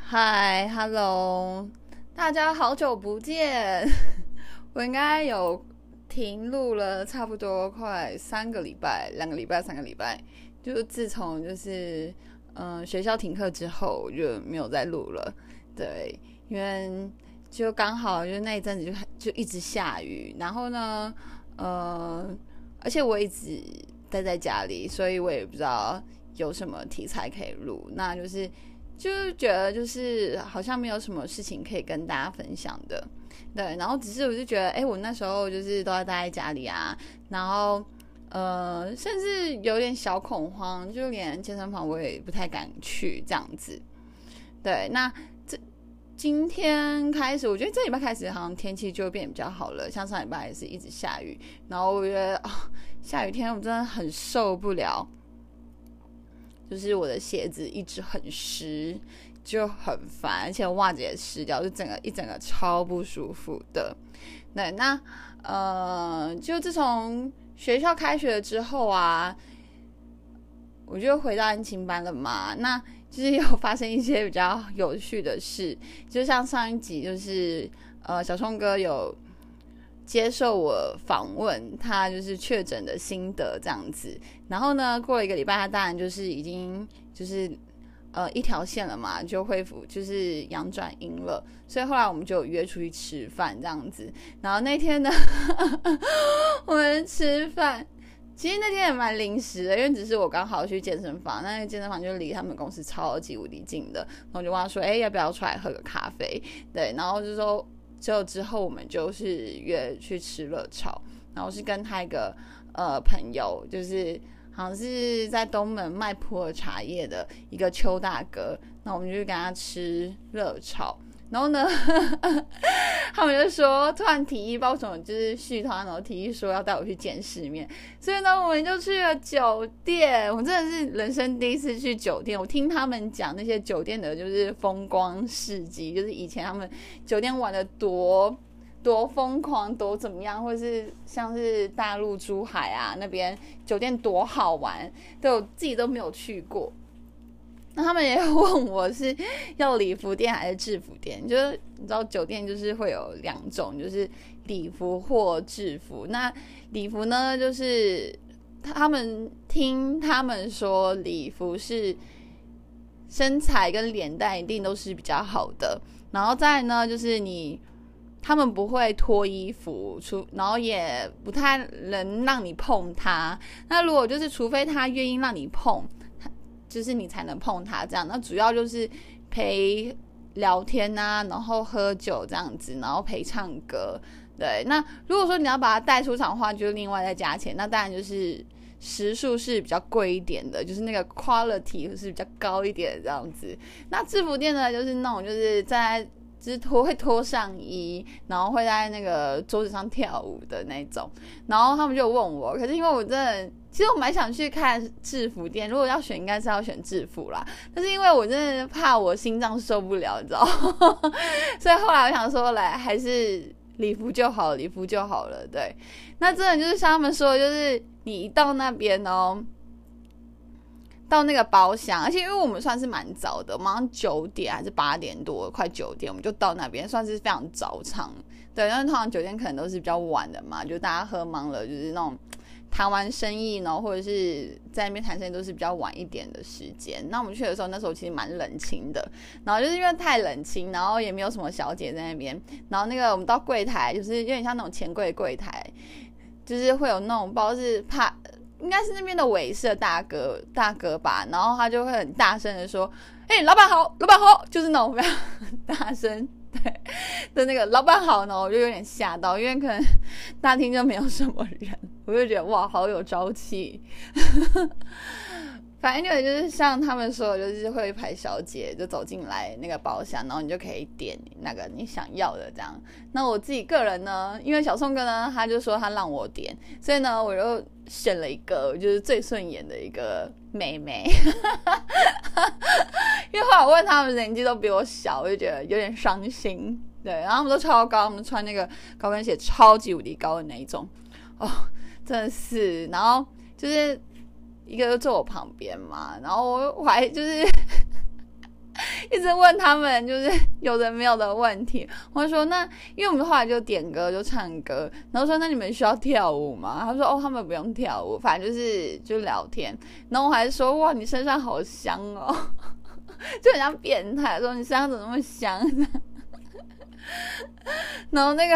嗨，Hello，大家好久不见。我应该有停录了差不多快三个礼拜，两个礼拜，三个礼拜。就自从就是嗯学校停课之后，就没有再录了。对，因为就刚好就那一阵子就就一直下雨，然后呢，呃，而且我一直待在家里，所以我也不知道有什么题材可以录。那就是。就是觉得就是好像没有什么事情可以跟大家分享的，对，然后只是我就觉得，哎，我那时候就是都要待在家里啊，然后呃，甚至有点小恐慌，就连健身房我也不太敢去这样子。对，那今天开始，我觉得这礼拜开始好像天气就变比较好了，像上礼拜也是一直下雨，然后我觉得啊，下雨天我真的很受不了。就是我的鞋子一直很湿，就很烦，而且袜子也湿掉，就整个一整个超不舒服的。对，那呃，就自从学校开学了之后啊，我就回到安亲班了嘛。那就是有发生一些比较有趣的事，就像上一集，就是呃，小冲哥有。接受我访问，他就是确诊的心得这样子。然后呢，过了一个礼拜，他当然就是已经就是呃一条线了嘛，就恢复就是阳转阴了。所以后来我们就约出去吃饭这样子。然后那天呢，我们吃饭，其实那天也蛮临时的，因为只是我刚好去健身房，那个健身房就离他们公司超级无敌近的。然后我就问他说：“哎，要不要出来喝个咖啡？”对，然后就说。就之后我们就是约去吃热炒，然后是跟他一个呃朋友，就是好像是在东门卖普洱茶叶的一个邱大哥，那我们就去跟他吃热炒。然后呢，他们就说突然提议，包什么就是续团，然后提议说要带我去见世面，所以呢，我们就去了酒店。我真的是人生第一次去酒店，我听他们讲那些酒店的就是风光事迹，就是以前他们酒店玩的多多疯狂，多怎么样，或者是像是大陆珠海啊那边酒店多好玩，对我自己都没有去过。那他们也问我是要礼服店还是制服店，就是你知道酒店就是会有两种，就是礼服或制服。那礼服呢，就是他们听他们说礼服是身材跟脸蛋一定都是比较好的，然后再呢就是你他们不会脱衣服，除然后也不太能让你碰它。那如果就是除非他愿意让你碰。就是你才能碰它这样，那主要就是陪聊天啊，然后喝酒这样子，然后陪唱歌。对，那如果说你要把它带出场的话，就另外再加钱。那当然就是时数是比较贵一点的，就是那个 quality 是比较高一点这样子。那制服店呢，就是那种就是在就是脱会脱上衣，然后会在那个桌子上跳舞的那种。然后他们就问我，可是因为我真的。其实我蛮想去看制服店，如果要选，应该是要选制服啦。但是因为我真的怕我心脏受不了，你知道，所以后来我想说，来还是礼服就好，礼服就好了。对，那真的就是像他们说，就是你一到那边哦，到那个包厢，而且因为我们算是蛮早的，马上九点还是八点多，快九点我们就到那边，算是非常早场。对，因为通常酒店可能都是比较晚的嘛，就大家喝忙了，就是那种。谈完生意呢，或者是在那边谈生意都是比较晚一点的时间。那我们去的时候，那时候其实蛮冷清的。然后就是因为太冷清，然后也没有什么小姐在那边。然后那个我们到柜台，就是有点像那种钱柜柜台，就是会有那种不知道是怕，应该是那边的尾社大哥大哥吧。然后他就会很大声的说：“哎，老板好，老板好！” 就是那种非常大声。对的那个老板好呢，我就有点吓到，因为可能大厅就没有什么人，我就觉得哇，好有朝气。反正就是像他们说，就是会一排小姐就走进来那个包厢，然后你就可以点那个你想要的这样。那我自己个人呢，因为小宋哥呢，他就说他让我点，所以呢，我就选了一个就是最顺眼的一个妹妹。因为后来我问他们年纪都比我小，我就觉得有点伤心。对，然后他们都超高，他们穿那个高跟鞋超级无敌高的那一种。哦，真的是，然后就是一个就坐我旁边嘛，然后我我还就是。一直问他们，就是有的没有的问题。我说那，因为我们后来就点歌，就唱歌，然后说那你们需要跳舞吗？他说哦，他们不用跳舞，反正就是就聊天。然后我还说哇，你身上好香哦，就很像变态，说你身上怎么那么香？然后那个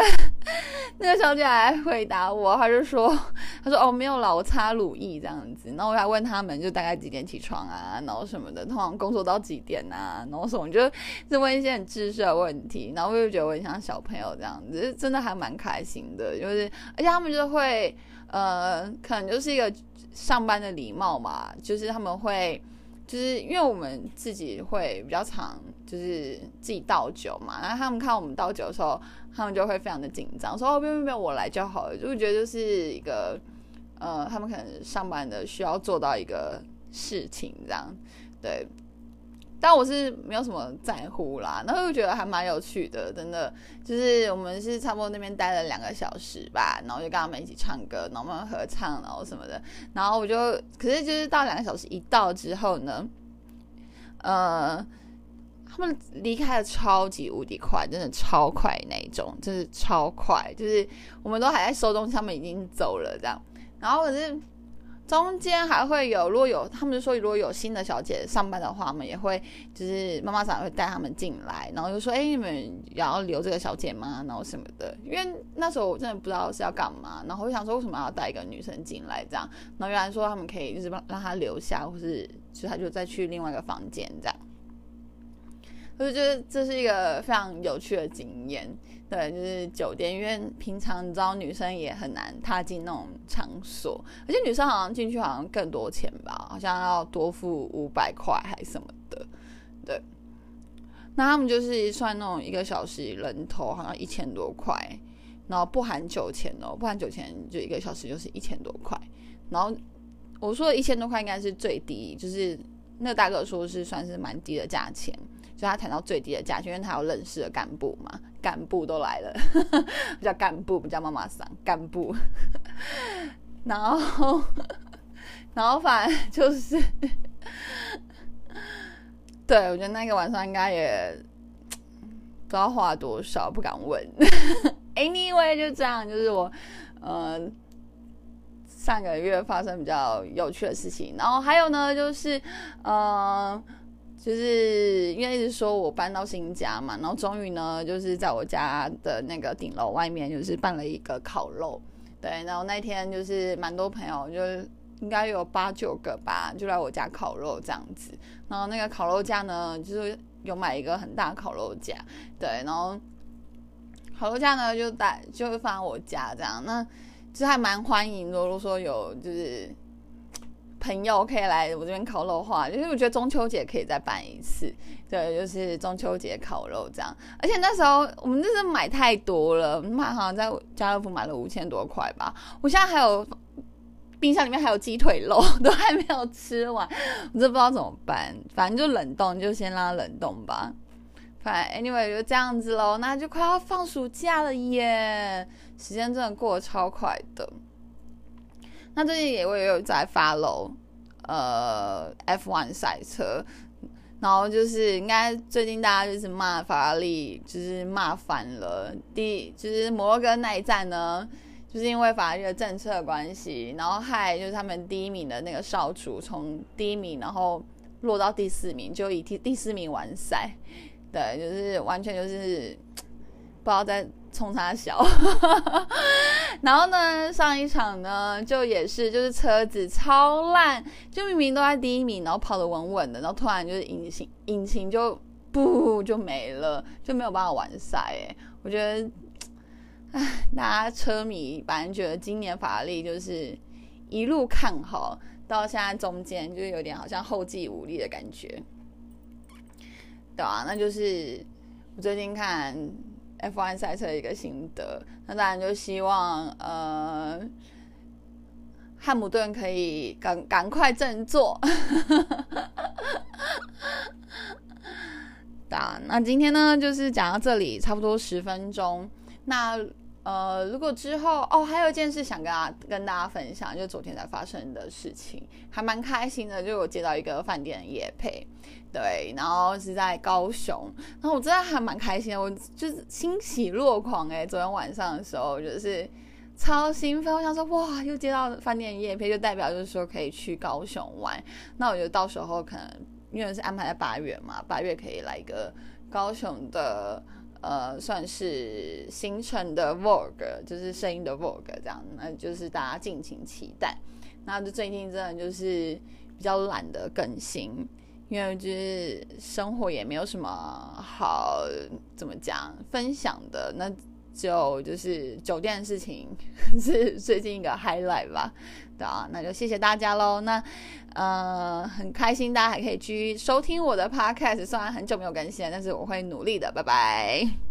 那个小姐还回答我，她就说：“ 她说哦没有啦，我擦乳液这样子。”然后我还问他们就大概几点起床啊，然后什么的，通常工作到几点啊，然后什么，就就问一些很知识的问题。然后我就觉得我很像小朋友这样子，真的还蛮开心的。就是而且他们就会呃，可能就是一个上班的礼貌嘛，就是他们会。就是因为我们自己会比较常，就是自己倒酒嘛，然后他们看我们倒酒的时候，他们就会非常的紧张，说哦，不用不用，我来就好了。就觉得就是一个，呃，他们可能上班的需要做到一个事情这样，对。但我是没有什么在乎啦，然后又觉得还蛮有趣的，真的，就是我们是差不多那边待了两个小时吧，然后就跟他们一起唱歌，然后我们合唱，然后什么的，然后我就，可是就是到两个小时一到之后呢，呃，他们离开的超级无敌快，真的超快那种，就是超快，就是我们都还在收东西，他们已经走了这样，然后可是。中间还会有，如果有他们就说，如果有新的小姐上班的话，我们也会就是妈妈长会带他们进来，然后就说，哎，你们也要留这个小姐吗？然后什么的，因为那时候我真的不知道是要干嘛，然后我想说为什么要带一个女生进来这样，然后原来说他们可以就是让让她留下，或是就她就再去另外一个房间这样。我就觉得这是一个非常有趣的经验，对，就是酒店，因为平常你知道女生也很难踏进那种场所，而且女生好像进去好像更多钱吧，好像要多付五百块还什么的，对。那他们就是算那种一个小时人头好像一千多块，然后不含酒钱哦，不含酒钱就一个小时就是一千多块，然后我说的一千多块应该是最低，就是那个大哥说是算是蛮低的价钱。就他谈到最低的价钱，因为他有认识的干部嘛，干部都来了，不 叫干部，不叫妈妈桑，干部。然后，然后反正就是，对我觉得那个晚上应该也不知道花多少，不敢问。Anyway，就这样，就是我呃上个月发生比较有趣的事情，然后还有呢，就是呃。就是因为一直说我搬到新家嘛，然后终于呢，就是在我家的那个顶楼外面，就是办了一个烤肉，对，然后那天就是蛮多朋友，就应该有八九个吧，就来我家烤肉这样子。然后那个烤肉架呢，就是有买一个很大烤肉架，对，然后烤肉架呢就带就会放我家这样，那其实还蛮欢迎，如果说有就是。朋友可以来我这边烤肉的话，就是我觉得中秋节可以再办一次，对，就是中秋节烤肉这样。而且那时候我们就是买太多了，买好像在家乐福买了五千多块吧。我现在还有冰箱里面还有鸡腿肉，都还没有吃完，我真不知道怎么办。反正就冷冻，就先让它冷冻吧。反正 anyway 就这样子喽，那就快要放暑假了耶，时间真的过得超快的。那最近也我也有在发楼，呃，F1 赛车，然后就是应该最近大家就是骂法拉利，就是骂翻了。第就是摩洛哥那一站呢，就是因为法拉利的政策关系，然后害就是他们第一名的那个少主从第一名然后落到第四名，就以第第四名完赛，对，就是完全就是不知道在。冲他小，然后呢，上一场呢，就也是就是车子超烂，就明明都在第一名，然后跑得稳稳的，然后突然就是引擎引擎就不就没了，就没有办法完赛。哎，我觉得，唉，大家车迷反正觉得今年法拉利就是一路看好，到现在中间就有点好像后继无力的感觉，对啊，那就是我最近看。F1 赛车一个心得，那当然就希望呃，汉姆顿可以赶赶快振作。啊，那今天呢就是讲到这里，差不多十分钟。那呃，如果之后哦，还有一件事想跟大跟大家分享，就昨天才发生的事情，还蛮开心的。就我接到一个饭店的夜配，对，然后是在高雄，然后我真的还蛮开心的，我就是欣喜若狂哎。昨天晚上的时候就是超兴奋，我想说哇，又接到饭店夜配，就代表就是说可以去高雄玩。那我觉得到时候可能因为是安排在八月嘛，八月可以来一个高雄的。呃，算是行程的 Vogue，就是声音的 Vogue 这样，那就是大家敬请期待。那就最近真的就是比较懒得更新，因为就是生活也没有什么好怎么讲分享的，那就就是酒店的事情 是最近一个 highlight 吧。对啊，那就谢谢大家喽。那呃，很开心大家还可以继续收听我的 podcast，虽然很久没有更新，但是我会努力的。拜拜。